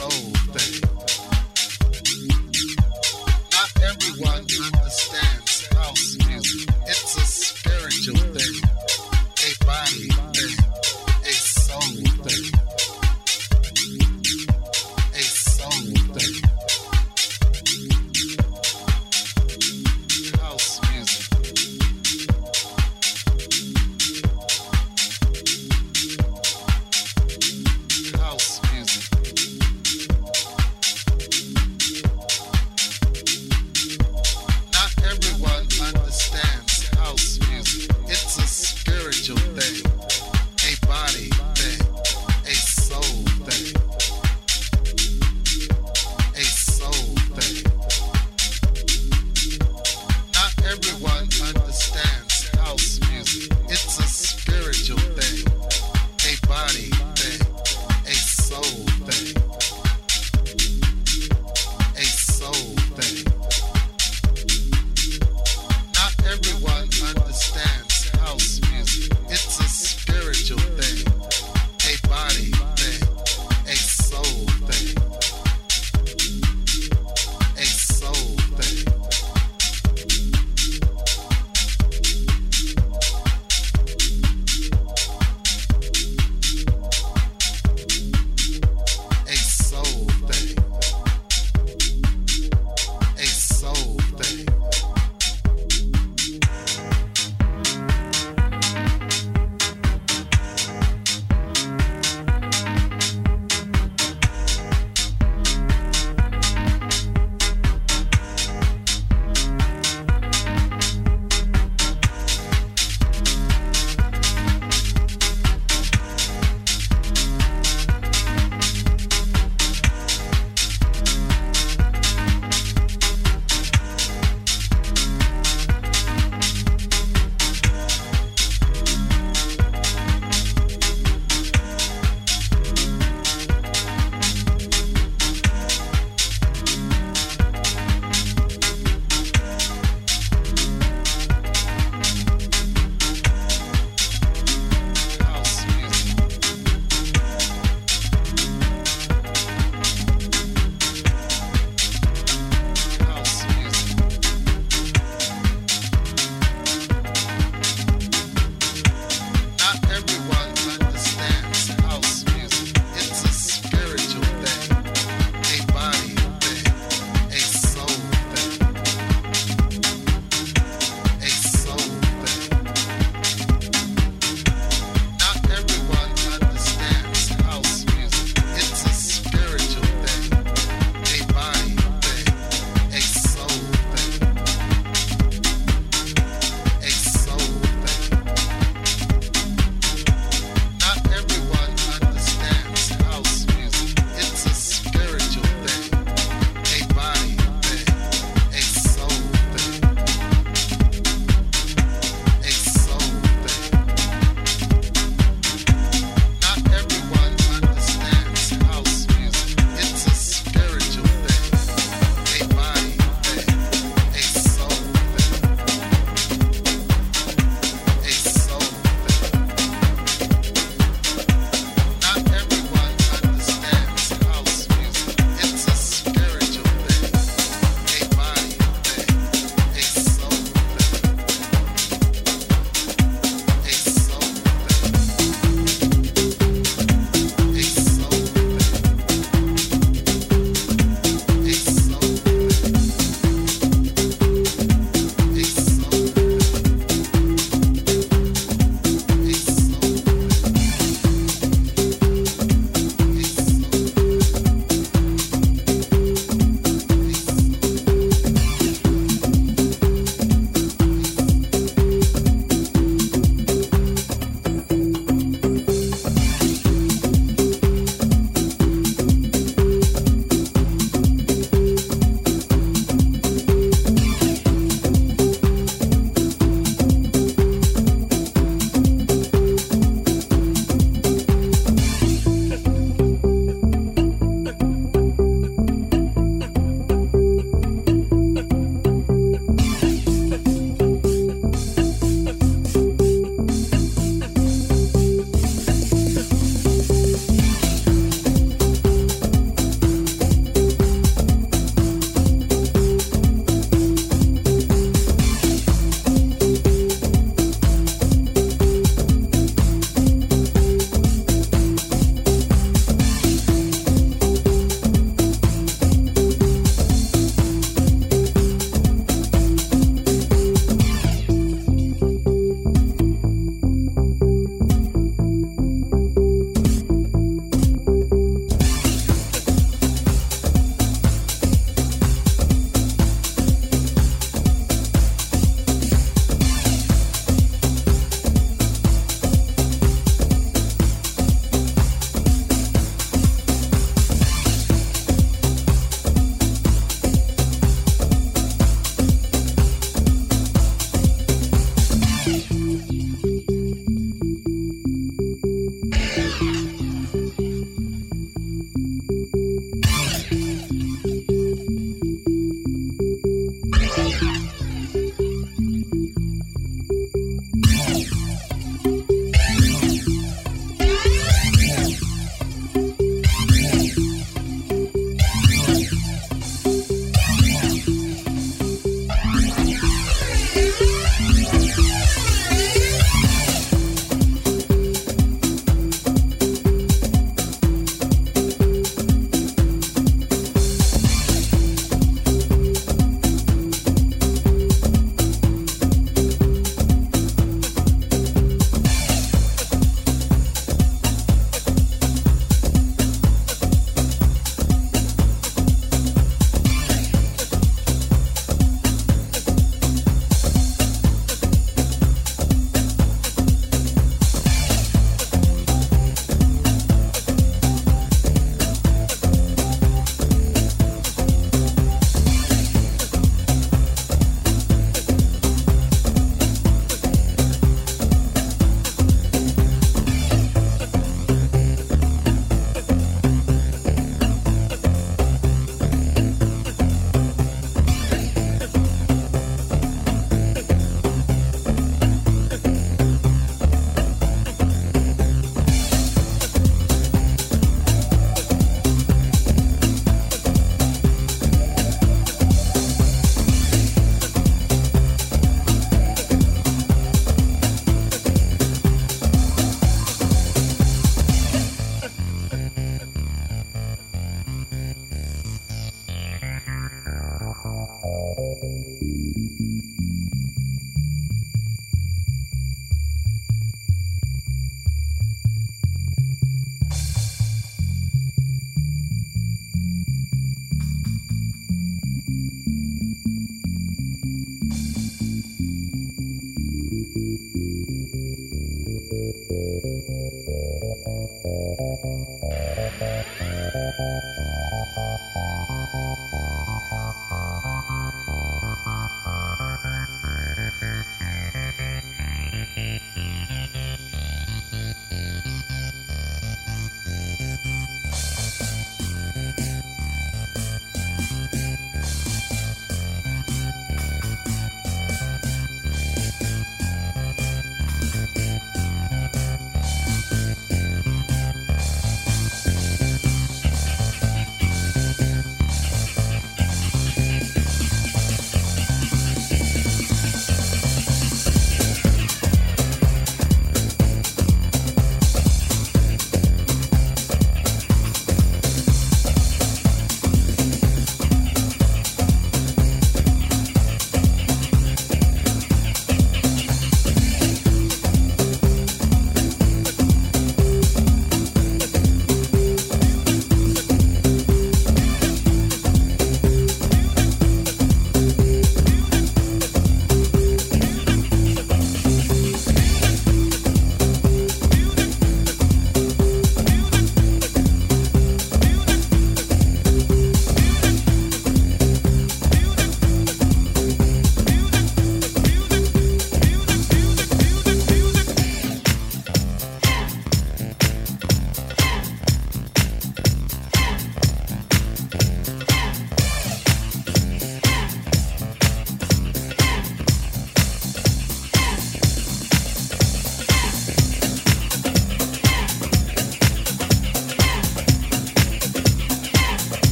soul thing. Not everyone understands house music. It's a spiritual thing, a body thing,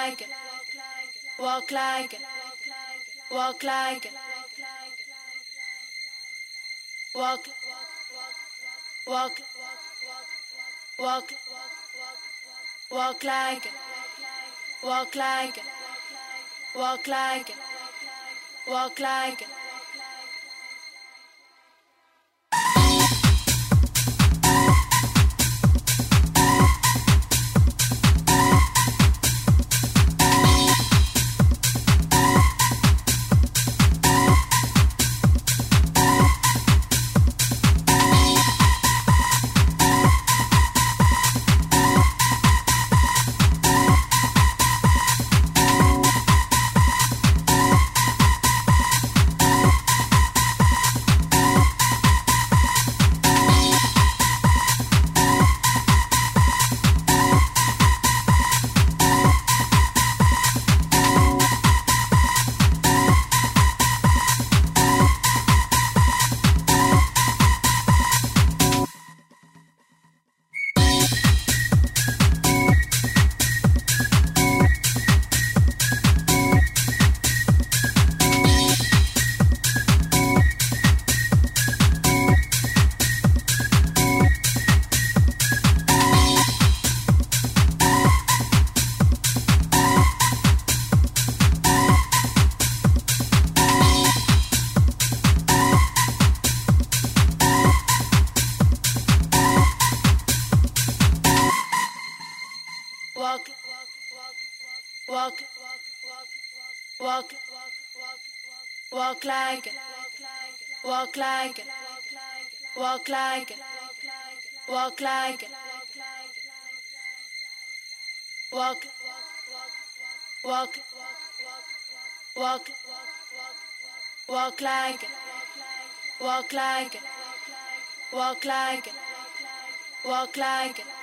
like walk like walk like it, walk, walk, walk, walk like it, walk like walk like walk like. Walk like it, walk like walk like it, walk, walk, walk, walk like walk like walk like walk like.